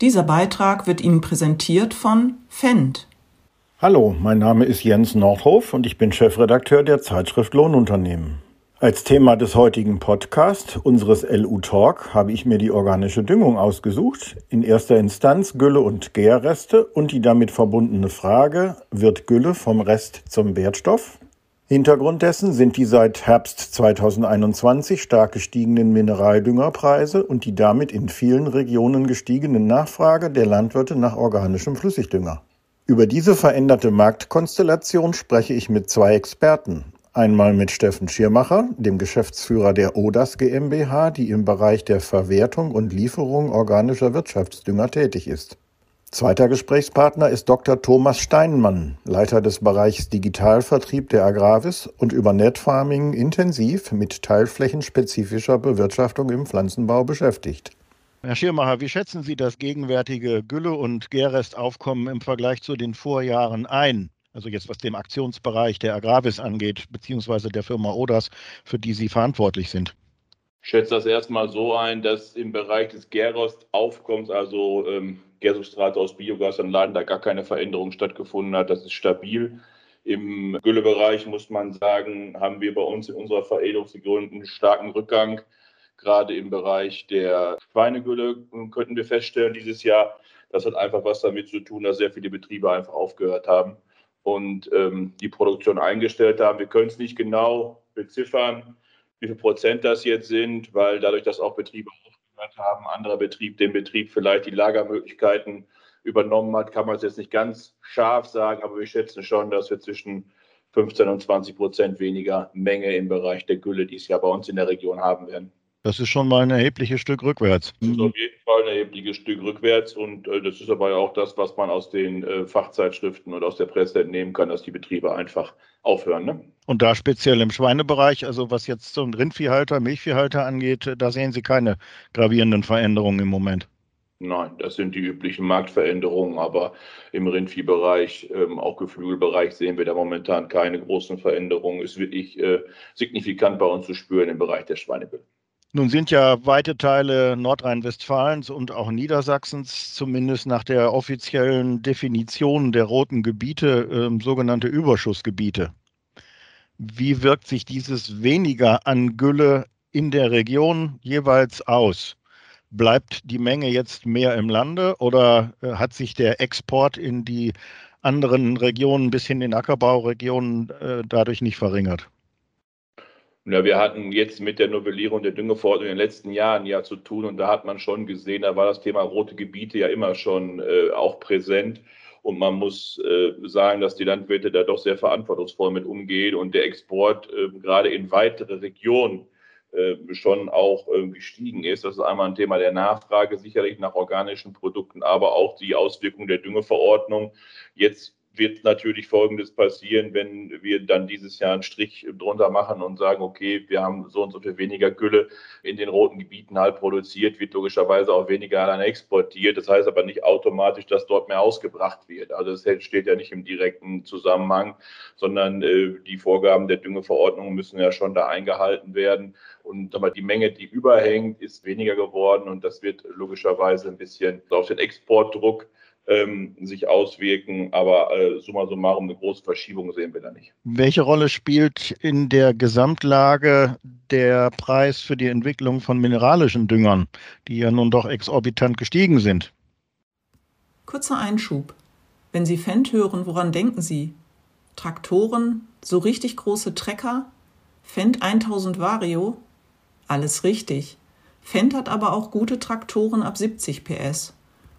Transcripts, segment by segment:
Dieser Beitrag wird Ihnen präsentiert von Fendt. Hallo, mein Name ist Jens Nordhof und ich bin Chefredakteur der Zeitschrift Lohnunternehmen. Als Thema des heutigen Podcasts, unseres LU Talk, habe ich mir die organische Düngung ausgesucht. In erster Instanz Gülle und Gärreste und die damit verbundene Frage, wird Gülle vom Rest zum Wertstoff? Hintergrund dessen sind die seit Herbst 2021 stark gestiegenen Mineraldüngerpreise und die damit in vielen Regionen gestiegene Nachfrage der Landwirte nach organischem Flüssigdünger. Über diese veränderte Marktkonstellation spreche ich mit zwei Experten. Einmal mit Steffen Schirmacher, dem Geschäftsführer der ODAS GmbH, die im Bereich der Verwertung und Lieferung organischer Wirtschaftsdünger tätig ist. Zweiter Gesprächspartner ist Dr. Thomas Steinmann, Leiter des Bereichs Digitalvertrieb der Agravis und über Netfarming intensiv mit teilflächenspezifischer Bewirtschaftung im Pflanzenbau beschäftigt. Herr Schirmacher, wie schätzen Sie das gegenwärtige Gülle- und Gärrestaufkommen im Vergleich zu den Vorjahren ein? Also jetzt was den Aktionsbereich der Agravis angeht, beziehungsweise der Firma Odas, für die Sie verantwortlich sind. Ich schätze das erstmal so ein, dass im Bereich des Gärrestaufkommens, also ähm, Gärsubstrate aus Biogasanlagen, da gar keine Veränderung stattgefunden hat. Das ist stabil. Im Güllebereich muss man sagen, haben wir bei uns in unserer Veredelungsregion einen starken Rückgang. Gerade im Bereich der Schweinegülle könnten wir feststellen dieses Jahr. Das hat einfach was damit zu tun, dass sehr viele Betriebe einfach aufgehört haben und ähm, die Produktion eingestellt haben. Wir können es nicht genau beziffern, wie viel Prozent das jetzt sind, weil dadurch, dass auch Betriebe aufgehört haben, anderer Betrieb den Betrieb vielleicht die Lagermöglichkeiten übernommen hat, kann man es jetzt nicht ganz scharf sagen, aber wir schätzen schon, dass wir zwischen 15 und 20 Prozent weniger Menge im Bereich der Gülle dieses Jahr bei uns in der Region haben werden. Das ist schon mal ein erhebliches Stück rückwärts. Das ist auf jeden Fall ein erhebliches Stück rückwärts und äh, das ist aber auch das, was man aus den äh, Fachzeitschriften und aus der Presse entnehmen kann, dass die Betriebe einfach aufhören. Ne? Und da speziell im Schweinebereich, also was jetzt ein Rindviehhalter, Milchviehhalter angeht, da sehen Sie keine gravierenden Veränderungen im Moment. Nein, das sind die üblichen Marktveränderungen, aber im Rindviehbereich, ähm, auch Geflügelbereich sehen wir da momentan keine großen Veränderungen. Ist wirklich äh, signifikant bei uns zu spüren im Bereich der Schweinebild. Nun sind ja weite Teile Nordrhein-Westfalens und auch Niedersachsens zumindest nach der offiziellen Definition der roten Gebiete äh, sogenannte Überschussgebiete. Wie wirkt sich dieses weniger an Gülle in der Region jeweils aus? Bleibt die Menge jetzt mehr im Lande oder äh, hat sich der Export in die anderen Regionen bis hin in Ackerbauregionen äh, dadurch nicht verringert? Ja, wir hatten jetzt mit der Novellierung der Düngeverordnung in den letzten Jahren ja zu tun und da hat man schon gesehen, da war das Thema rote Gebiete ja immer schon äh, auch präsent. Und man muss äh, sagen, dass die Landwirte da doch sehr verantwortungsvoll mit umgehen und der Export äh, gerade in weitere Regionen äh, schon auch gestiegen ist. Das ist einmal ein Thema der Nachfrage sicherlich nach organischen Produkten, aber auch die Auswirkung der Düngeverordnung. Jetzt wird natürlich Folgendes passieren, wenn wir dann dieses Jahr einen Strich drunter machen und sagen, okay, wir haben so und so viel weniger Gülle in den roten Gebieten halt produziert, wird logischerweise auch weniger dann exportiert. Das heißt aber nicht automatisch, dass dort mehr ausgebracht wird. Also es steht ja nicht im direkten Zusammenhang, sondern äh, die Vorgaben der Düngeverordnung müssen ja schon da eingehalten werden. Und die Menge, die überhängt, ist weniger geworden und das wird logischerweise ein bisschen auf den Exportdruck ähm, sich auswirken. Aber äh, summa summarum eine große Verschiebung sehen wir da nicht. Welche Rolle spielt in der Gesamtlage der Preis für die Entwicklung von mineralischen Düngern, die ja nun doch exorbitant gestiegen sind? Kurzer Einschub. Wenn Sie Fendt hören, woran denken Sie? Traktoren, so richtig große Trecker? Fendt 1000 Vario? Alles richtig. Fendt hat aber auch gute Traktoren ab 70 PS.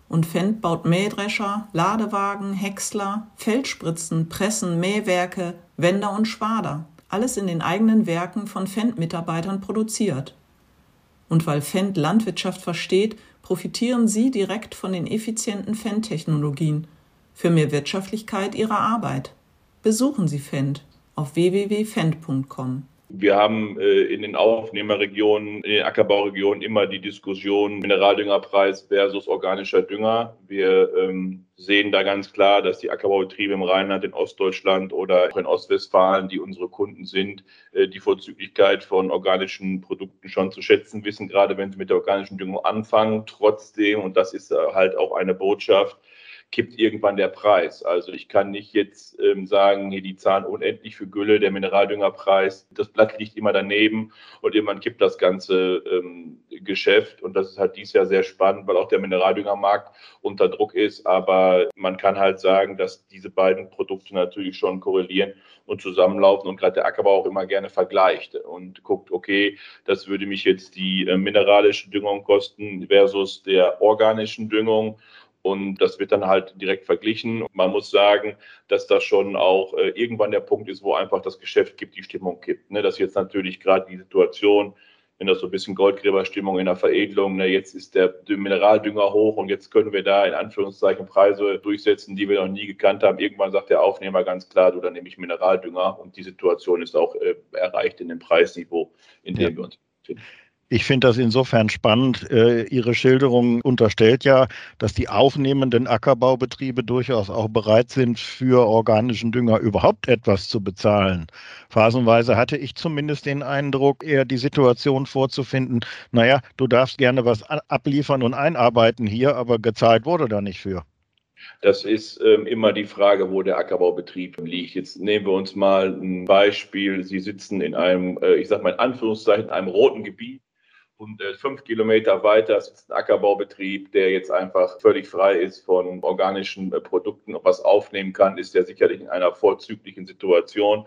Und Fendt baut Mähdrescher, Ladewagen, Häcksler, Feldspritzen, Pressen, Mähwerke, Wender und Schwader. Alles in den eigenen Werken von Fendt-Mitarbeitern produziert. Und weil Fendt Landwirtschaft versteht, profitieren sie direkt von den effizienten Fendt-Technologien für mehr Wirtschaftlichkeit ihrer Arbeit. Besuchen Sie Fendt auf www.fendt.com. Wir haben äh, in den Aufnehmerregionen, in den Ackerbauregionen immer die Diskussion Mineraldüngerpreis versus organischer Dünger. Wir ähm, sehen da ganz klar, dass die Ackerbaubetriebe im Rheinland, in Ostdeutschland oder in Ostwestfalen, die unsere Kunden sind, äh, die Vorzüglichkeit von organischen Produkten schon zu schätzen wissen, gerade wenn sie mit der organischen Düngung anfangen. Trotzdem, und das ist halt auch eine Botschaft, kippt irgendwann der Preis. Also ich kann nicht jetzt ähm, sagen, hier die zahlen unendlich für Gülle, der Mineraldüngerpreis, das Blatt liegt immer daneben und irgendwann kippt das ganze ähm, Geschäft und das ist halt dieses Jahr sehr spannend, weil auch der Mineraldüngermarkt unter Druck ist, aber man kann halt sagen, dass diese beiden Produkte natürlich schon korrelieren und zusammenlaufen und gerade der Ackerbau auch immer gerne vergleicht und guckt, okay, das würde mich jetzt die äh, mineralische Düngung kosten versus der organischen Düngung und das wird dann halt direkt verglichen. Man muss sagen, dass das schon auch äh, irgendwann der Punkt ist, wo einfach das Geschäft gibt, die Stimmung kippt. Ne? Das ist jetzt natürlich gerade die Situation, wenn das so ein bisschen Goldgräberstimmung in der Veredelung, ne, jetzt ist der Mineraldünger hoch und jetzt können wir da in Anführungszeichen Preise durchsetzen, die wir noch nie gekannt haben. Irgendwann sagt der Aufnehmer ganz klar, du, dann nehme ich Mineraldünger und die Situation ist auch äh, erreicht in dem Preisniveau, in dem ja. wir uns befinden. Ich finde das insofern spannend. Äh, Ihre Schilderung unterstellt ja, dass die aufnehmenden Ackerbaubetriebe durchaus auch bereit sind, für organischen Dünger überhaupt etwas zu bezahlen. Phasenweise hatte ich zumindest den Eindruck, eher die Situation vorzufinden, naja, du darfst gerne was abliefern und einarbeiten hier, aber gezahlt wurde da nicht für. Das ist ähm, immer die Frage, wo der Ackerbaubetrieb liegt. Jetzt nehmen wir uns mal ein Beispiel. Sie sitzen in einem, äh, ich sage mal in Anführungszeichen, in einem roten Gebiet und äh, fünf Kilometer weiter ist ein Ackerbaubetrieb, der jetzt einfach völlig frei ist von organischen äh, Produkten, was aufnehmen kann, ist der sicherlich in einer vorzüglichen Situation.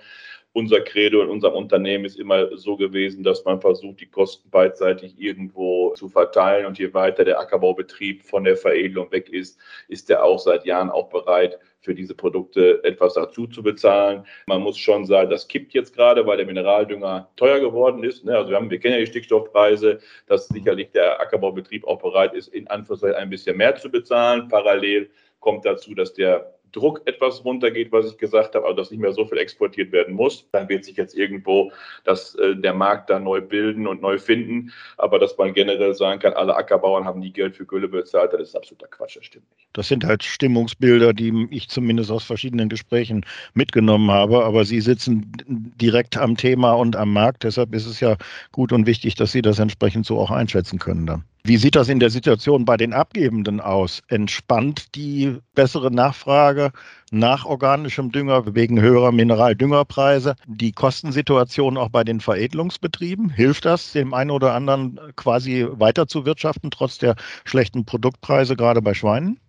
Unser Credo in unserem Unternehmen ist immer so gewesen, dass man versucht, die Kosten beidseitig irgendwo zu verteilen. Und je weiter der Ackerbaubetrieb von der Veredelung weg ist, ist er auch seit Jahren auch bereit, für diese Produkte etwas dazu zu bezahlen. Man muss schon sagen, das kippt jetzt gerade, weil der Mineraldünger teuer geworden ist. Ne? Also wir, haben, wir kennen ja die Stickstoffpreise, dass sicherlich der Ackerbaubetrieb auch bereit ist, in Anführungszeichen ein bisschen mehr zu bezahlen. Parallel kommt dazu, dass der Druck etwas runtergeht, was ich gesagt habe, also dass nicht mehr so viel exportiert werden muss, dann wird sich jetzt irgendwo das, äh, der Markt da neu bilden und neu finden. Aber dass man generell sagen kann, alle Ackerbauern haben nie Geld für Gülle bezahlt, das ist absoluter Quatsch, das stimmt nicht. Das sind halt Stimmungsbilder, die ich zumindest aus verschiedenen Gesprächen mitgenommen habe. Aber Sie sitzen direkt am Thema und am Markt. Deshalb ist es ja gut und wichtig, dass Sie das entsprechend so auch einschätzen können dann. Wie sieht das in der Situation bei den Abgebenden aus? Entspannt die bessere Nachfrage nach organischem Dünger wegen höherer Mineraldüngerpreise die Kostensituation auch bei den Veredelungsbetrieben? Hilft das dem einen oder anderen quasi weiter zu wirtschaften, trotz der schlechten Produktpreise, gerade bei Schweinen?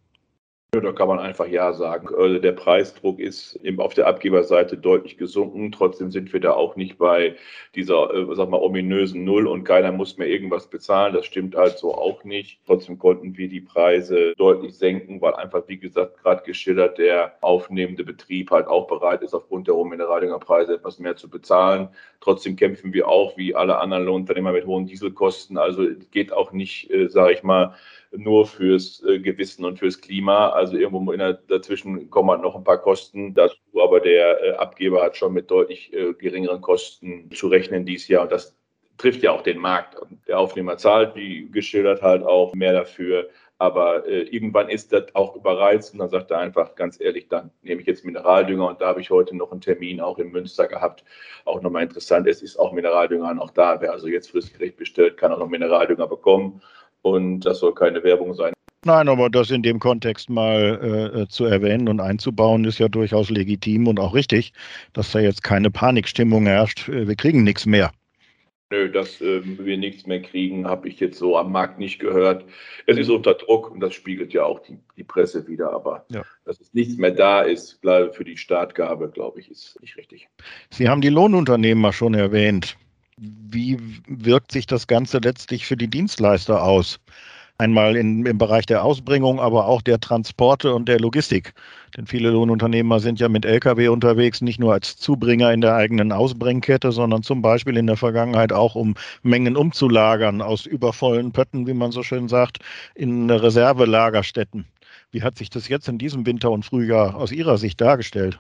Da kann man einfach Ja sagen. Also der Preisdruck ist eben auf der Abgeberseite deutlich gesunken. Trotzdem sind wir da auch nicht bei dieser, äh, sag mal, ominösen Null und keiner muss mehr irgendwas bezahlen. Das stimmt halt so auch nicht. Trotzdem konnten wir die Preise deutlich senken, weil einfach, wie gesagt, gerade geschildert, der aufnehmende Betrieb halt auch bereit ist, aufgrund der hohen Mineraldüngerpreise etwas mehr zu bezahlen. Trotzdem kämpfen wir auch, wie alle anderen Lohnunternehmer, mit hohen Dieselkosten. Also geht auch nicht, äh, sage ich mal, nur fürs äh, Gewissen und fürs Klima. Also irgendwo in der, dazwischen kommen halt noch ein paar Kosten dazu, aber der äh, Abgeber hat schon mit deutlich äh, geringeren Kosten zu rechnen dieses Jahr und das trifft ja auch den Markt. Und der Aufnehmer zahlt, wie geschildert, halt auch mehr dafür. Aber äh, irgendwann ist das auch überreizt und dann sagt er einfach ganz ehrlich, dann nehme ich jetzt Mineraldünger und da habe ich heute noch einen Termin auch in Münster gehabt. Auch nochmal interessant, es ist auch Mineraldünger noch da. Wer also jetzt fristgerecht bestellt, kann auch noch Mineraldünger bekommen und das soll keine Werbung sein. Nein, aber das in dem Kontext mal äh, äh, zu erwähnen und einzubauen, ist ja durchaus legitim und auch richtig, dass da jetzt keine Panikstimmung herrscht. Äh, wir kriegen nichts mehr. Nö, dass äh, wir nichts mehr kriegen, habe ich jetzt so am Markt nicht gehört. Es ist unter Druck und das spiegelt ja auch die, die Presse wieder. Aber ja. dass es nichts mehr da ist, für die Startgabe, glaube ich, ist nicht richtig. Sie haben die Lohnunternehmer schon erwähnt. Wie wirkt sich das Ganze letztlich für die Dienstleister aus? Einmal in, im Bereich der Ausbringung, aber auch der Transporte und der Logistik. Denn viele Lohnunternehmer sind ja mit Lkw unterwegs, nicht nur als Zubringer in der eigenen Ausbringkette, sondern zum Beispiel in der Vergangenheit auch, um Mengen umzulagern aus übervollen Pötten, wie man so schön sagt, in Reservelagerstätten. Wie hat sich das jetzt in diesem Winter und Frühjahr aus Ihrer Sicht dargestellt?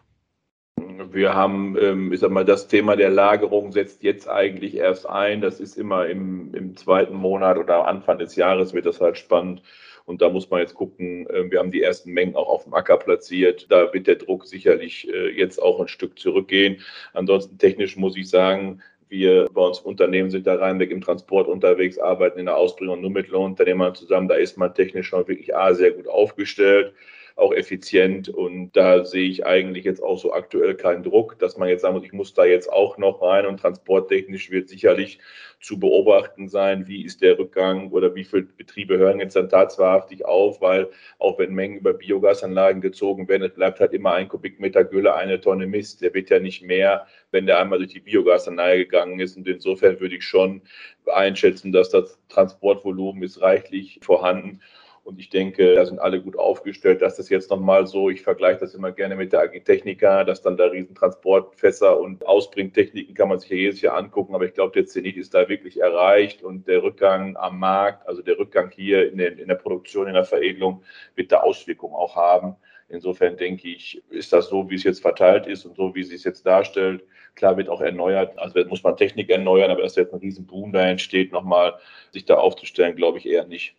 Wir haben, ähm, ich sag mal, das Thema der Lagerung setzt jetzt eigentlich erst ein. Das ist immer im, im zweiten Monat oder Anfang des Jahres wird das halt spannend. Und da muss man jetzt gucken, äh, wir haben die ersten Mengen auch auf dem Acker platziert. Da wird der Druck sicherlich äh, jetzt auch ein Stück zurückgehen. Ansonsten technisch muss ich sagen, wir bei uns Unternehmen sind da reinweg im Transport unterwegs, arbeiten in der Ausbringung nur mit Lohnunternehmern zusammen. Da ist man technisch schon wirklich A, sehr gut aufgestellt auch effizient. Und da sehe ich eigentlich jetzt auch so aktuell keinen Druck, dass man jetzt sagen muss, ich muss da jetzt auch noch rein. Und transporttechnisch wird sicherlich zu beobachten sein, wie ist der Rückgang oder wie viele Betriebe hören jetzt dann tatsächlich auf, weil auch wenn Mengen über Biogasanlagen gezogen werden, es bleibt halt immer ein Kubikmeter Gülle, eine Tonne Mist. Der wird ja nicht mehr, wenn der einmal durch die Biogasanlage gegangen ist. Und insofern würde ich schon einschätzen, dass das Transportvolumen ist reichlich vorhanden. Und ich denke, da sind alle gut aufgestellt. dass das jetzt nochmal so, ich vergleiche das immer gerne mit der Agitechnica, dass dann da Riesentransportfässer und Ausbringtechniken kann man sich ja jedes Jahr angucken. Aber ich glaube, der Zenit ist da wirklich erreicht und der Rückgang am Markt, also der Rückgang hier in der, in der Produktion, in der Veredelung, wird da Auswirkungen auch haben. Insofern denke ich, ist das so, wie es jetzt verteilt ist und so, wie sie es jetzt darstellt. Klar wird auch erneuert, also muss man Technik erneuern, aber dass jetzt ein Riesenboom da entsteht, nochmal sich da aufzustellen, glaube ich eher nicht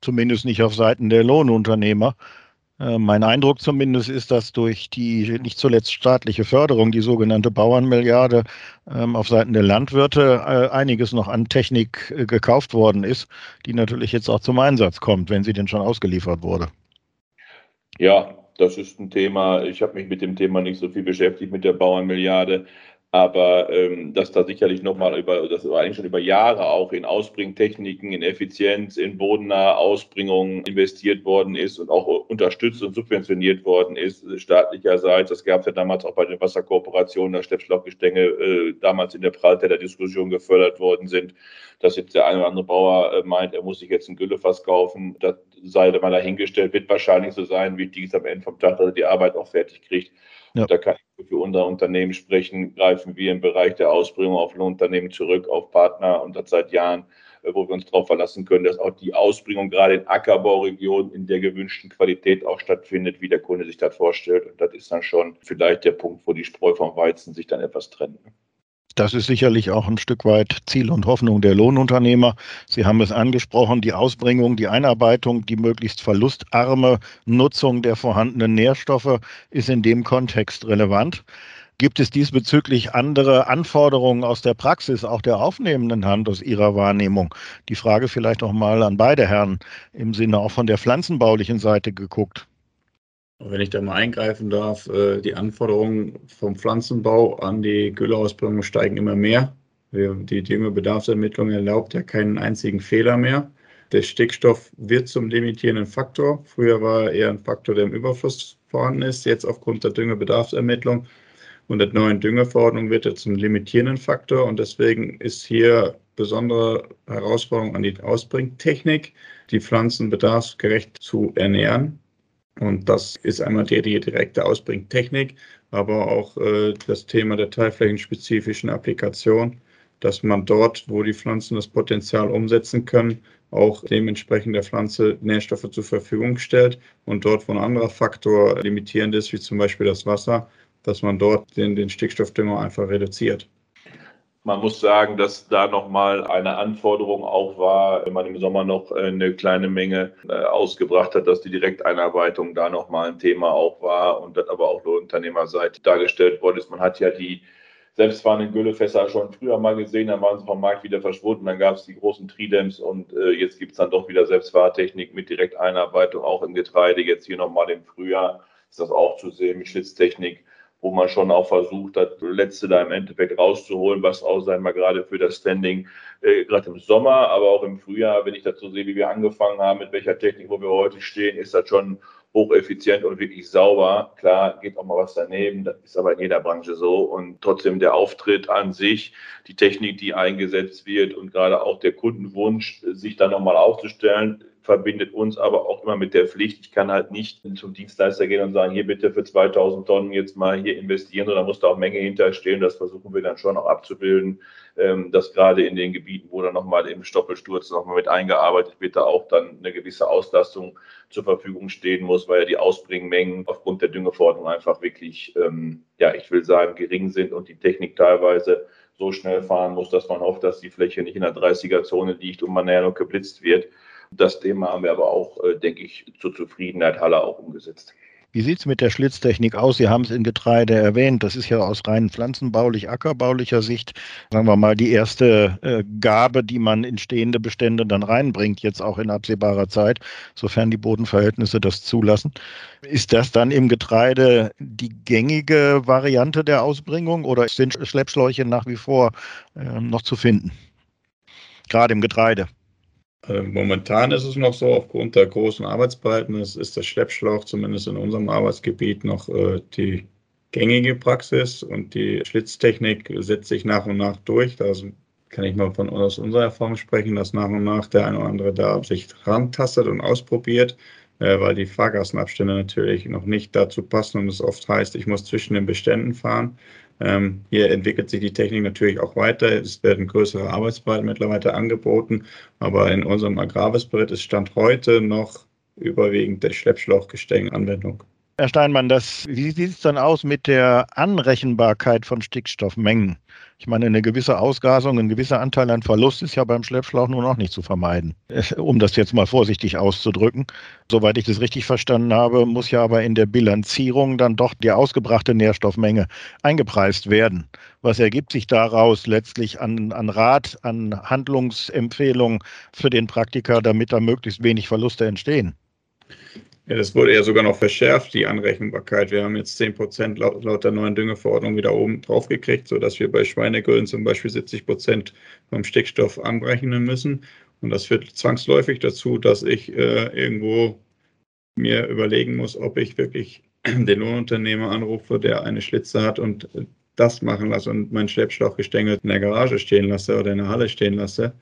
zumindest nicht auf Seiten der Lohnunternehmer. Äh, mein Eindruck zumindest ist, dass durch die nicht zuletzt staatliche Förderung, die sogenannte Bauernmilliarde, ähm, auf Seiten der Landwirte äh, einiges noch an Technik äh, gekauft worden ist, die natürlich jetzt auch zum Einsatz kommt, wenn sie denn schon ausgeliefert wurde. Ja, das ist ein Thema. Ich habe mich mit dem Thema nicht so viel beschäftigt mit der Bauernmilliarde. Aber ähm, dass da sicherlich nochmal über, das war eigentlich schon über Jahre auch in Ausbringtechniken, in Effizienz, in bodennahe Ausbringung investiert worden ist und auch unterstützt und subventioniert worden ist, staatlicherseits. Das gab es ja damals auch bei den Wasserkooperationen, dass Schleppschlauchgestänge äh, damals in der Pralte der Diskussion gefördert worden sind. Dass jetzt der eine oder andere Bauer äh, meint, er muss sich jetzt ein Güllefass kaufen, das sei mal dahingestellt, wird wahrscheinlich so sein. Wichtig ist am Ende vom Tag, dass er die Arbeit auch fertig kriegt. Ja. Da kann ich für unser Unternehmen sprechen, greifen wir im Bereich der Ausbringung auf Lohnunternehmen zurück, auf Partner und das seit Jahren, äh, wo wir uns darauf verlassen können, dass auch die Ausbringung gerade in Ackerbauregionen in der gewünschten Qualität auch stattfindet, wie der Kunde sich das vorstellt. Und das ist dann schon vielleicht der Punkt, wo die Spreu vom Weizen sich dann etwas trennen. Das ist sicherlich auch ein Stück weit Ziel und Hoffnung der Lohnunternehmer. Sie haben es angesprochen, die Ausbringung, die Einarbeitung, die möglichst verlustarme Nutzung der vorhandenen Nährstoffe ist in dem Kontext relevant. Gibt es diesbezüglich andere Anforderungen aus der Praxis, auch der aufnehmenden Hand aus Ihrer Wahrnehmung? Die Frage vielleicht auch mal an beide Herren im Sinne auch von der pflanzenbaulichen Seite geguckt. Wenn ich da mal eingreifen darf, äh, die Anforderungen vom Pflanzenbau an die Gülleausbringung steigen immer mehr. Die Düngebedarfsermittlung erlaubt ja keinen einzigen Fehler mehr. Der Stickstoff wird zum limitierenden Faktor. Früher war er eher ein Faktor, der im Überfluss vorhanden ist. Jetzt aufgrund der Düngebedarfsermittlung und der neuen Düngeverordnung wird er zum limitierenden Faktor. Und deswegen ist hier besondere Herausforderung an die Ausbringtechnik, die Pflanzen bedarfsgerecht zu ernähren und das ist einmal die, die direkte Ausbringtechnik, aber auch äh, das Thema der teilflächenspezifischen Applikation, dass man dort, wo die Pflanzen das Potenzial umsetzen können, auch dementsprechend der Pflanze Nährstoffe zur Verfügung stellt und dort, wo ein anderer Faktor limitierend ist, wie zum Beispiel das Wasser, dass man dort den, den Stickstoffdünger einfach reduziert. Man muss sagen, dass da nochmal eine Anforderung auch war, wenn man im Sommer noch eine kleine Menge äh, ausgebracht hat, dass die Direkteinarbeitung da nochmal ein Thema auch war und das aber auch nur Unternehmerseite dargestellt worden ist. Man hat ja die selbstfahrenden Güllefässer schon früher mal gesehen, dann waren sie vom Markt wieder verschwunden, dann gab es die großen Tridems und äh, jetzt gibt es dann doch wieder Selbstfahrtechnik mit Direkteinarbeitung auch im Getreide. Jetzt hier nochmal im Frühjahr ist das auch zu sehen mit Schlitztechnik wo man schon auch versucht hat, letzte da im Endeffekt rauszuholen, was auch, sagen wir gerade für das Standing, äh, gerade im Sommer, aber auch im Frühjahr, wenn ich dazu sehe, wie wir angefangen haben, mit welcher Technik, wo wir heute stehen, ist das schon hocheffizient und wirklich sauber. Klar, geht auch mal was daneben, das ist aber in jeder Branche so. Und trotzdem der Auftritt an sich, die Technik, die eingesetzt wird und gerade auch der Kundenwunsch, sich da nochmal aufzustellen, verbindet uns aber auch immer mit der Pflicht. Ich kann halt nicht zum Dienstleister gehen und sagen, hier bitte für 2000 Tonnen jetzt mal hier investieren, sondern muss da auch Menge hinterstehen. Das versuchen wir dann schon auch abzubilden, ähm, dass gerade in den Gebieten, wo dann nochmal im Stoppelsturz nochmal mit eingearbeitet wird, da auch dann eine gewisse Auslastung zur Verfügung stehen muss, weil ja die Ausbringmengen aufgrund der Düngeverordnung einfach wirklich, ähm, ja, ich will sagen, gering sind und die Technik teilweise so schnell fahren muss, dass man hofft, dass die Fläche nicht in der 30er-Zone liegt und man näher noch geblitzt wird. Das Thema haben wir aber auch, äh, denke ich, zur Zufriedenheit Halle auch umgesetzt. Wie sieht es mit der Schlitztechnik aus? Sie haben es in Getreide erwähnt. Das ist ja aus rein pflanzenbaulich, ackerbaulicher Sicht, sagen wir mal, die erste äh, Gabe, die man in stehende Bestände dann reinbringt, jetzt auch in absehbarer Zeit, sofern die Bodenverhältnisse das zulassen. Ist das dann im Getreide die gängige Variante der Ausbringung oder sind Schleppschläuche nach wie vor äh, noch zu finden? Gerade im Getreide. Äh, momentan ist es noch so, aufgrund der großen Arbeitsbreiten ist, der Schleppschlauch zumindest in unserem Arbeitsgebiet noch äh, die gängige Praxis und die Schlitztechnik setzt sich nach und nach durch. Da kann ich mal von aus unserer Erfahrung sprechen, dass nach und nach der eine oder andere da sich rantastet und ausprobiert, äh, weil die Fahrgastabstände natürlich noch nicht dazu passen und es oft heißt, ich muss zwischen den Beständen fahren. Ähm, hier entwickelt sich die Technik natürlich auch weiter. Es werden größere Arbeitsbreiten mittlerweile angeboten, aber in unserem Agrarwissbericht ist Stand heute noch überwiegend der Schleppschlauchgestänge Anwendung. Herr Steinmann, das, wie sieht es dann aus mit der Anrechenbarkeit von Stickstoffmengen? Ich meine, eine gewisse Ausgasung, ein gewisser Anteil an Verlust ist ja beim Schleppschlauch nun auch nicht zu vermeiden, um das jetzt mal vorsichtig auszudrücken. Soweit ich das richtig verstanden habe, muss ja aber in der Bilanzierung dann doch die ausgebrachte Nährstoffmenge eingepreist werden. Was ergibt sich daraus letztlich an, an Rat, an Handlungsempfehlungen für den Praktiker, damit da möglichst wenig Verluste entstehen? Ja, das wurde ja sogar noch verschärft, die Anrechenbarkeit. Wir haben jetzt 10 Prozent laut, laut, der neuen Düngeverordnung wieder oben drauf gekriegt, sodass wir bei Schweinegüllen zum Beispiel 70 Prozent vom Stickstoff anrechnen müssen. Und das führt zwangsläufig dazu, dass ich äh, irgendwo mir überlegen muss, ob ich wirklich den Lohnunternehmer anrufe, der eine Schlitze hat und das machen lasse und mein Schleppschlauchgestänge in der Garage stehen lasse oder in der Halle stehen lasse,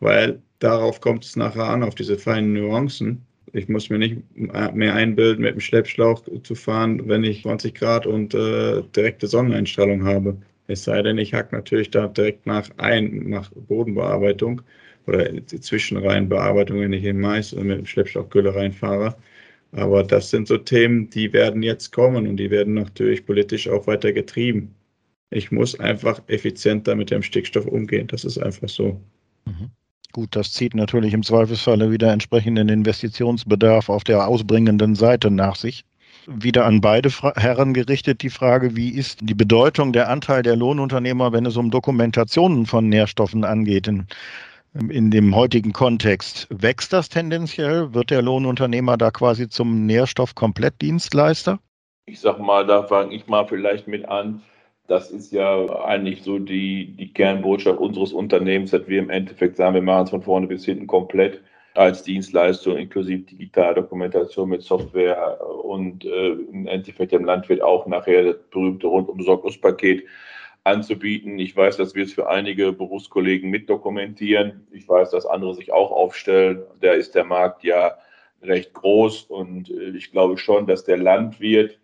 weil darauf kommt es nachher an, auf diese feinen Nuancen. Ich muss mir nicht mehr einbilden, mit dem Schleppschlauch zu fahren, wenn ich 20 Grad und äh, direkte Sonneneinstrahlung habe. Es sei denn, ich hack natürlich da direkt nach ein, nach Bodenbearbeitung oder Zwischenreihenbearbeitung, wenn ich in Mais mit dem Schleppschlauchgülle reinfahre. Aber das sind so Themen, die werden jetzt kommen und die werden natürlich politisch auch weiter getrieben. Ich muss einfach effizienter mit dem Stickstoff umgehen. Das ist einfach so. Mhm. Gut, das zieht natürlich im Zweifelsfalle wieder entsprechenden Investitionsbedarf auf der ausbringenden Seite nach sich. Wieder an beide Herren gerichtet die Frage, wie ist die Bedeutung der Anteil der Lohnunternehmer, wenn es um Dokumentationen von Nährstoffen angeht in, in dem heutigen Kontext? Wächst das tendenziell? Wird der Lohnunternehmer da quasi zum Nährstoff-Komplettdienstleister? Ich sag mal, da fange ich mal vielleicht mit an das ist ja eigentlich so die, die Kernbotschaft unseres Unternehmens, dass wir im Endeffekt sagen, wir machen es von vorne bis hinten komplett als Dienstleistung inklusive Digitaldokumentation mit Software und äh, im Endeffekt dem Landwirt auch nachher das berühmte Rundumsorgungspaket anzubieten. Ich weiß, dass wir es für einige Berufskollegen mitdokumentieren. Ich weiß, dass andere sich auch aufstellen. Da ist der Markt ja recht groß und äh, ich glaube schon, dass der Landwirt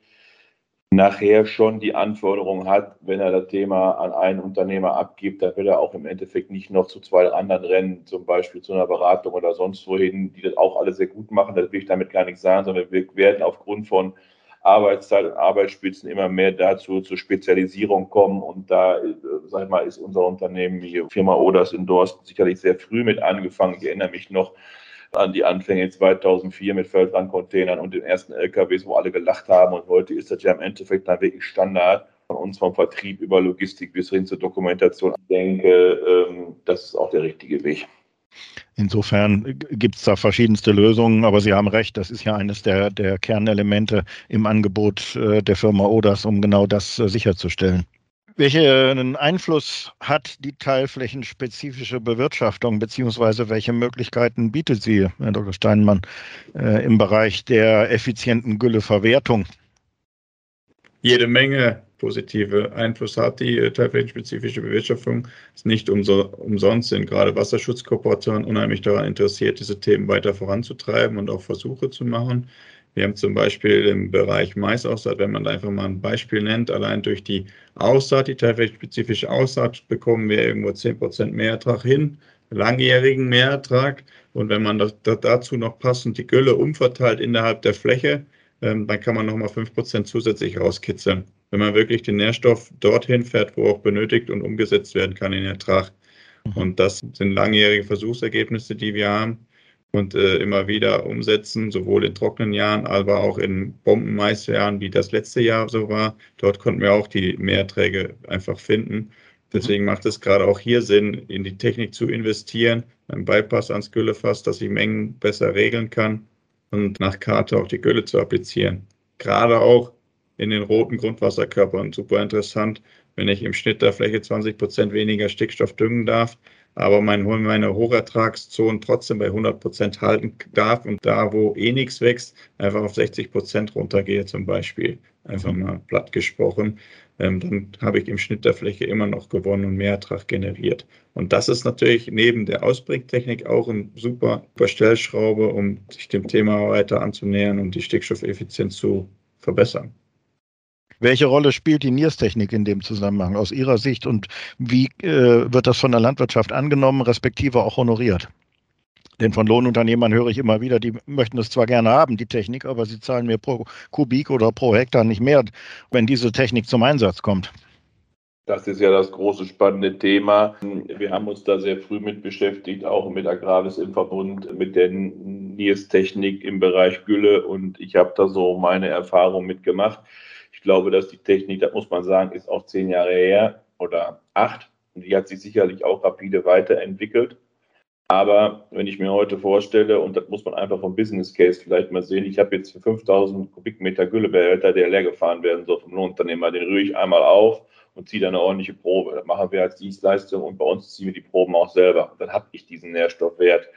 nachher schon die Anforderung hat, wenn er das Thema an einen Unternehmer abgibt, dann will er auch im Endeffekt nicht noch zu zwei anderen rennen, zum Beispiel zu einer Beratung oder sonst wohin, die das auch alle sehr gut machen. Das will ich damit gar nicht sagen, sondern wir werden aufgrund von Arbeitszeit und Arbeitsspitzen immer mehr dazu zur Spezialisierung kommen. Und da, äh, sag ich mal, ist unser Unternehmen, hier Firma Oders in Dorsten, sicherlich sehr früh mit angefangen. Ich erinnere mich noch, an die Anfänge 2004 mit Feldrandcontainern und den ersten LKWs, wo alle gelacht haben. Und heute ist das ja im Endeffekt dann wirklich Standard von uns vom Vertrieb über Logistik bis hin zur Dokumentation. Ich denke, ähm, das ist auch der richtige Weg. Insofern gibt es da verschiedenste Lösungen, aber Sie haben recht, das ist ja eines der, der Kernelemente im Angebot äh, der Firma Odas, um genau das äh, sicherzustellen. Welchen Einfluss hat die teilflächenspezifische Bewirtschaftung, beziehungsweise welche Möglichkeiten bietet sie, Herr Dr. Steinmann, äh, im Bereich der effizienten Gülleverwertung? Jede Menge positive Einfluss hat, die äh, teilflächenspezifische Bewirtschaftung. Es ist nicht umso, umsonst sind gerade Wasserschutzkooperationen unheimlich daran interessiert, diese Themen weiter voranzutreiben und auch Versuche zu machen. Wir haben zum Beispiel im Bereich Maisaussaat, wenn man da einfach mal ein Beispiel nennt, allein durch die Aussaat, die teilflächenspezifische Aussaat, bekommen wir irgendwo 10% Mehrertrag hin, langjährigen Mehrertrag. Und wenn man das, dazu noch passend die Gülle umverteilt innerhalb der Fläche, ähm, dann kann man nochmal 5% zusätzlich rauskitzeln. Wenn man wirklich den Nährstoff dorthin fährt, wo auch benötigt und umgesetzt werden kann in Ertrag. Mhm. Und das sind langjährige Versuchsergebnisse, die wir haben und äh, immer wieder umsetzen, sowohl in trockenen Jahren, aber auch in Bombenmaisjahren, wie das letzte Jahr so war. Dort konnten wir auch die Mehrträge einfach finden. Deswegen macht es gerade auch hier Sinn, in die Technik zu investieren, ein Bypass ans Güllefass, dass ich Mengen besser regeln kann und nach Karte auch die Gülle zu applizieren. Gerade auch in den roten Grundwasserkörpern. Super interessant, wenn ich im Schnitt der Fläche 20 Prozent weniger Stickstoff düngen darf, aber mein, meine Hochertragszonen trotzdem bei 100 Prozent halten darf und da, wo eh nichts wächst, einfach auf 60 Prozent runtergehe zum Beispiel. Einfach mal platt gesprochen ähm, dann habe ich im Schnitt der Fläche immer noch gewonnen und mehr Ertrag generiert. Und das ist natürlich neben der Ausbringtechnik auch eine super Stellschraube, um sich dem Thema weiter anzunähern und die Stickstoffeffizienz zu verbessern. Welche Rolle spielt die NIRS-Technik in dem Zusammenhang aus Ihrer Sicht und wie äh, wird das von der Landwirtschaft angenommen, respektive auch honoriert? Denn von Lohnunternehmern höre ich immer wieder, die möchten es zwar gerne haben, die Technik, aber sie zahlen mir pro Kubik oder pro Hektar nicht mehr, wenn diese Technik zum Einsatz kommt. Das ist ja das große spannende Thema. Wir haben uns da sehr früh mit beschäftigt, auch mit Agraris im Verbund, mit der NIES-Technik im Bereich Gülle und ich habe da so meine Erfahrung mitgemacht. Ich glaube, dass die Technik, das muss man sagen, ist auch zehn Jahre her oder acht und die hat sich sicherlich auch rapide weiterentwickelt. Aber wenn ich mir heute vorstelle, und das muss man einfach vom Business Case vielleicht mal sehen, ich habe jetzt für 5000 Kubikmeter Güllebehälter, der leer gefahren werden soll vom Lohnunternehmer, den rühre ich einmal auf und ziehe dann eine ordentliche Probe. Das machen wir als Dienstleistung und bei uns ziehen wir die Proben auch selber. dann habe ich diesen Nährstoffwert.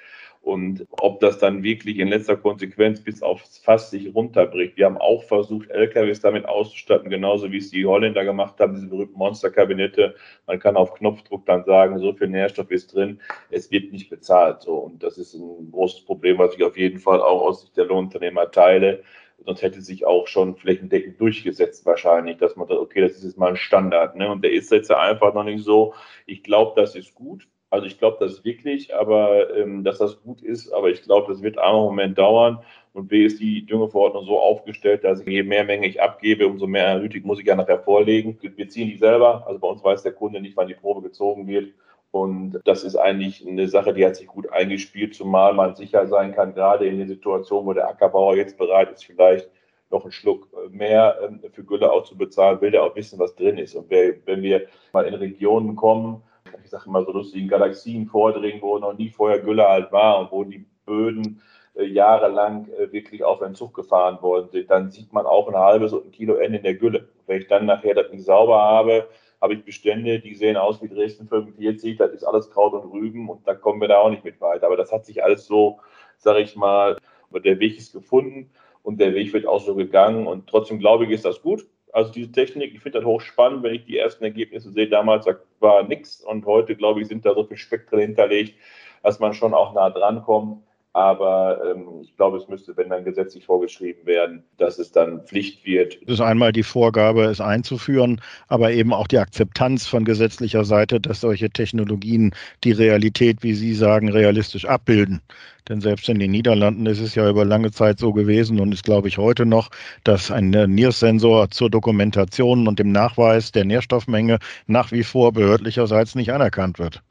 Und ob das dann wirklich in letzter Konsequenz bis aufs Fass sich runterbricht. Wir haben auch versucht, LKWs damit auszustatten, genauso wie es die Holländer gemacht haben, diese berühmten Monsterkabinette. Man kann auf Knopfdruck dann sagen, so viel Nährstoff ist drin. Es wird nicht bezahlt. So. Und das ist ein großes Problem, was ich auf jeden Fall auch aus Sicht der Lohnunternehmer teile. Sonst hätte sich auch schon flächendeckend durchgesetzt wahrscheinlich, dass man sagt, okay, das ist jetzt mal ein Standard. Ne? Und der ist jetzt einfach noch nicht so. Ich glaube, das ist gut also ich glaube das wirklich, aber ähm, dass das gut ist, aber ich glaube, das wird einen Moment dauern. Und B ist die Düngeverordnung so aufgestellt, dass ich je mehr Menge ich abgebe, umso mehr Analytik muss ich ja nachher vorlegen. Wir ziehen die selber. Also bei uns weiß der Kunde nicht, wann die Probe gezogen wird. Und das ist eigentlich eine Sache, die hat sich gut eingespielt, zumal man sicher sein kann, gerade in den Situationen, wo der Ackerbauer jetzt bereit ist, vielleicht noch einen Schluck mehr ähm, für Gülle auch zu bezahlen, will der auch wissen, was drin ist. Und wenn wir mal in Regionen kommen, ich sage immer so lustig, Galaxien vordringen, wo noch nie vorher Gülle halt war und wo die Böden äh, jahrelang äh, wirklich auf Entzug gefahren worden sind, dann sieht man auch ein halbes und ein Kilo Ende in der Gülle. Wenn ich dann nachher das nicht sauber habe, habe ich Bestände, die sehen aus wie Dresden 45, das ist alles Kraut und Rüben und da kommen wir da auch nicht mit weiter. Aber das hat sich alles so, sage ich mal, der Weg ist gefunden und der Weg wird auch so gegangen und trotzdem glaube ich, ist das gut. Also diese Technik, ich finde das hochspannend, wenn ich die ersten Ergebnisse sehe. Damals war nichts und heute, glaube ich, sind da so viele Spektren hinterlegt, dass man schon auch nah dran kommt. Aber ähm, ich glaube, es müsste, wenn dann gesetzlich vorgeschrieben werden, dass es dann Pflicht wird. Das ist einmal die Vorgabe, es einzuführen, aber eben auch die Akzeptanz von gesetzlicher Seite, dass solche Technologien die Realität, wie Sie sagen, realistisch abbilden. Denn selbst in den Niederlanden ist es ja über lange Zeit so gewesen und ist, glaube ich, heute noch, dass ein NIRS-Sensor zur Dokumentation und dem Nachweis der Nährstoffmenge nach wie vor behördlicherseits nicht anerkannt wird.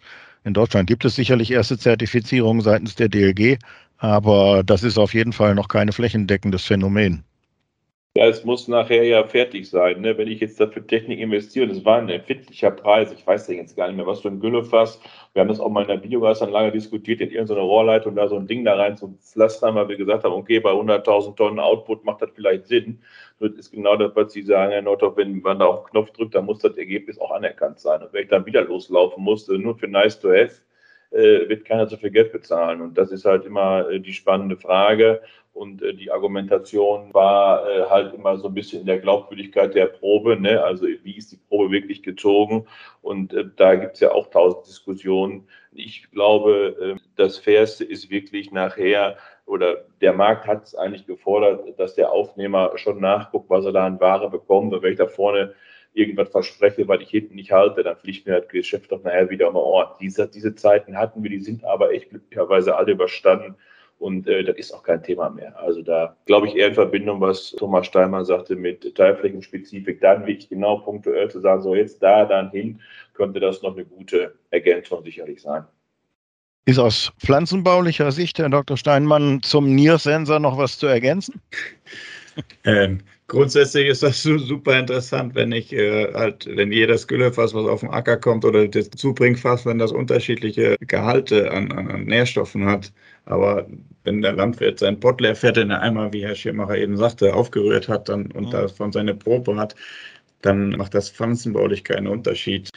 In Deutschland gibt es sicherlich erste Zertifizierungen seitens der DLG, aber das ist auf jeden Fall noch kein flächendeckendes Phänomen. Ja, es muss nachher ja fertig sein. Ne? Wenn ich jetzt dafür Technik investiere, das war ein empfindlicher Preis, ich weiß ja jetzt gar nicht mehr, was für ein Güllefass. Wir haben das auch mal in der Biogasanlage diskutiert, in irgendeine Rohrleitung da so ein Ding da rein zu pflastern, weil wir gesagt haben, okay, bei 100.000 Tonnen Output macht das vielleicht Sinn. Das ist genau das, was Sie sagen, Herr Nordhoff, wenn man da auf den Knopf drückt, dann muss das Ergebnis auch anerkannt sein. Und wenn ich dann wieder loslaufen musste, nur für nice to have, wird keiner so viel Geld bezahlen. Und das ist halt immer äh, die spannende Frage. Und äh, die Argumentation war äh, halt immer so ein bisschen in der Glaubwürdigkeit der Probe. Ne? Also wie ist die Probe wirklich gezogen? Und äh, da gibt es ja auch tausend Diskussionen. Ich glaube, äh, das Fairste ist wirklich nachher, oder der Markt hat es eigentlich gefordert, dass der Aufnehmer schon nachguckt, was er da an Ware bekommt. Und wenn ich da vorne irgendwas verspreche, weil ich hinten nicht halte, dann fliegt mir das Geschäft doch nachher wieder um Ort. Diese, diese Zeiten hatten wir, die sind aber echt glücklicherweise alle überstanden. Und äh, das ist auch kein Thema mehr. Also da glaube ich eher in Verbindung, was Thomas Steinmann sagte, mit Teilflächenspezifik, dann wirklich genau punktuell zu sagen, so jetzt da, dann hin, könnte das noch eine gute Ergänzung sicherlich sein. Ist aus pflanzenbaulicher Sicht, Herr Dr. Steinmann, zum NIR-Sensor noch was zu ergänzen? Ähm, grundsätzlich ist das super interessant, wenn ich äh, halt, wenn jedes Güllefass, was auf den Acker kommt, oder das Zubringfass, wenn das unterschiedliche Gehalte an, an, an Nährstoffen hat. Aber wenn der Landwirt sein Pott leer fährt, den er einmal, wie Herr Schirmacher eben sagte, aufgerührt hat dann, und mhm. davon seine Probe hat, dann macht das pflanzenbaulich keinen Unterschied.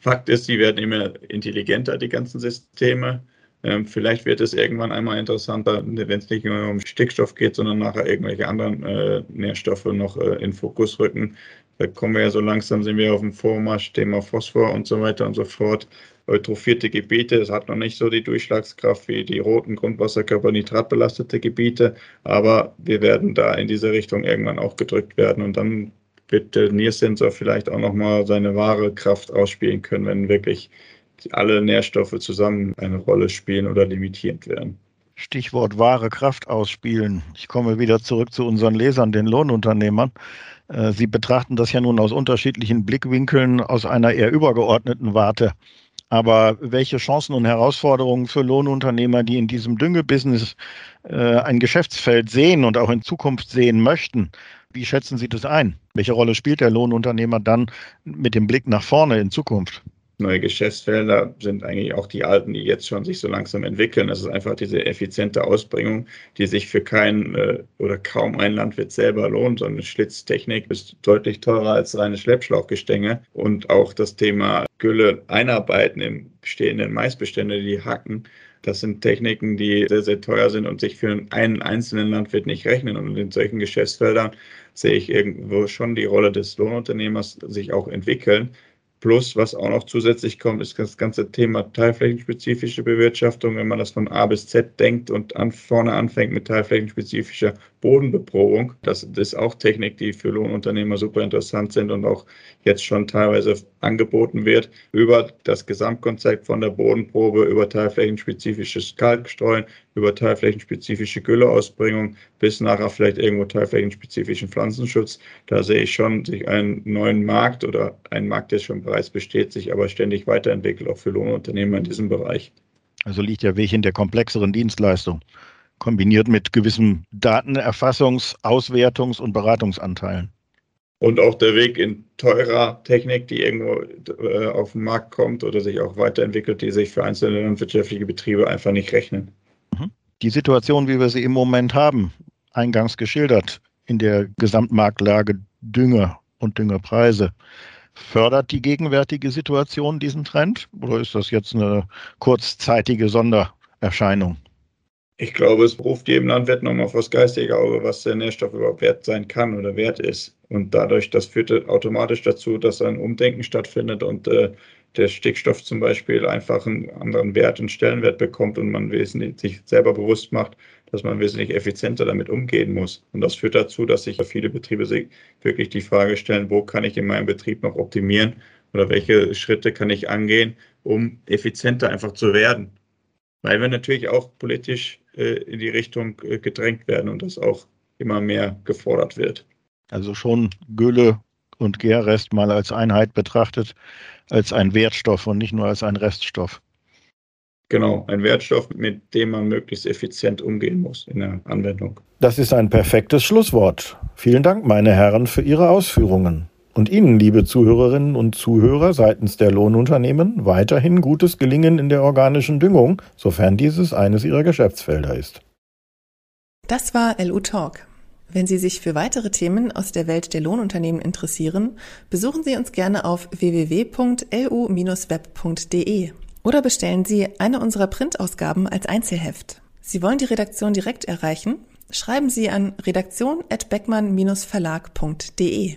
Fakt ist, sie werden immer intelligenter, die ganzen Systeme. Ähm, vielleicht wird es irgendwann einmal interessanter, wenn es nicht nur um Stickstoff geht, sondern nachher irgendwelche anderen äh, Nährstoffe noch äh, in Fokus rücken. Da kommen wir ja so langsam, sind wir auf dem Vormarsch, Thema Phosphor und so weiter und so fort. Eutrophierte Gebiete, das hat noch nicht so die Durchschlagskraft wie die roten Grundwasserkörper nitratbelastete Gebiete, aber wir werden da in diese Richtung irgendwann auch gedrückt werden und dann wird der Niersensor vielleicht auch nochmal seine wahre Kraft ausspielen können, wenn wirklich alle Nährstoffe zusammen eine Rolle spielen oder limitierend werden. Stichwort wahre Kraft ausspielen. Ich komme wieder zurück zu unseren Lesern, den Lohnunternehmern. Äh, Sie betrachten das ja nun aus unterschiedlichen Blickwinkeln, aus einer eher übergeordneten Warte. Aber welche Chancen und Herausforderungen für Lohnunternehmer, die in diesem Düngebusiness äh, ein Geschäftsfeld sehen und auch in Zukunft sehen möchten, wie schätzen Sie das ein? Welche Rolle spielt der Lohnunternehmer dann mit dem Blick nach vorne in Zukunft? Neue Geschäftsfelder sind eigentlich auch die alten, die jetzt schon sich so langsam entwickeln. Das ist einfach diese effiziente Ausbringung, die sich für keinen äh, oder kaum ein Landwirt selber lohnt. So eine Schlitztechnik ist deutlich teurer als reine Schleppschlauchgestänge. Und auch das Thema Gülle einarbeiten im bestehenden Maisbestände, die hacken, das sind Techniken, die sehr, sehr teuer sind und sich für einen einzelnen Landwirt nicht rechnen. Und in solchen Geschäftsfeldern sehe ich irgendwo schon die Rolle des Lohnunternehmers sich auch entwickeln Plus, was auch noch zusätzlich kommt, ist das ganze Thema teilflächenspezifische Bewirtschaftung. Wenn man das von A bis Z denkt und an, vorne anfängt mit teilflächenspezifischer Bodenbeprobung, das ist auch Technik, die für Lohnunternehmer super interessant sind und auch jetzt schon teilweise angeboten wird. Über das Gesamtkonzept von der Bodenprobe, über teilflächenspezifisches Kalkstreuen, über teilflächenspezifische Gülleausbringung bis nachher vielleicht irgendwo teilflächenspezifischen Pflanzenschutz. Da sehe ich schon sich einen neuen Markt oder einen Markt, der schon bereits besteht, sich aber ständig weiterentwickelt, auch für Lohnunternehmer in diesem Bereich. Also liegt der Weg in der komplexeren Dienstleistung, kombiniert mit gewissen Datenerfassungs-, Auswertungs- und Beratungsanteilen. Und auch der Weg in teurer Technik, die irgendwo äh, auf den Markt kommt oder sich auch weiterentwickelt, die sich für einzelne landwirtschaftliche Betriebe einfach nicht rechnen. Mhm. Die Situation, wie wir sie im Moment haben, eingangs geschildert, in der Gesamtmarktlage Dünger und Düngerpreise, Fördert die gegenwärtige Situation diesen Trend oder ist das jetzt eine kurzzeitige Sondererscheinung? Ich glaube, es ruft jedem Landwirt nochmal vors geistige Auge, was der Nährstoff überhaupt wert sein kann oder wert ist. Und dadurch, das führt automatisch dazu, dass ein Umdenken stattfindet und äh, der Stickstoff zum Beispiel einfach einen anderen Wert und Stellenwert bekommt und man sich selber bewusst macht, dass man wesentlich effizienter damit umgehen muss. Und das führt dazu, dass sich viele Betriebe wirklich die Frage stellen, wo kann ich in meinem Betrieb noch optimieren oder welche Schritte kann ich angehen, um effizienter einfach zu werden. Weil wir natürlich auch politisch in die Richtung äh, gedrängt werden und das auch immer mehr gefordert wird. Also schon Gülle und Gärrest mal als Einheit betrachtet, als ein Wertstoff und nicht nur als ein Reststoff. Genau, ein Wertstoff, mit dem man möglichst effizient umgehen muss in der Anwendung. Das ist ein perfektes Schlusswort. Vielen Dank, meine Herren, für Ihre Ausführungen. Und Ihnen, liebe Zuhörerinnen und Zuhörer seitens der Lohnunternehmen, weiterhin gutes Gelingen in der organischen Düngung, sofern dieses eines Ihrer Geschäftsfelder ist. Das war LU Talk. Wenn Sie sich für weitere Themen aus der Welt der Lohnunternehmen interessieren, besuchen Sie uns gerne auf www.lu-web.de Oder bestellen Sie eine unserer Printausgaben als Einzelheft. Sie wollen die Redaktion direkt erreichen? Schreiben Sie an redaktion@beckmann-verlag.de.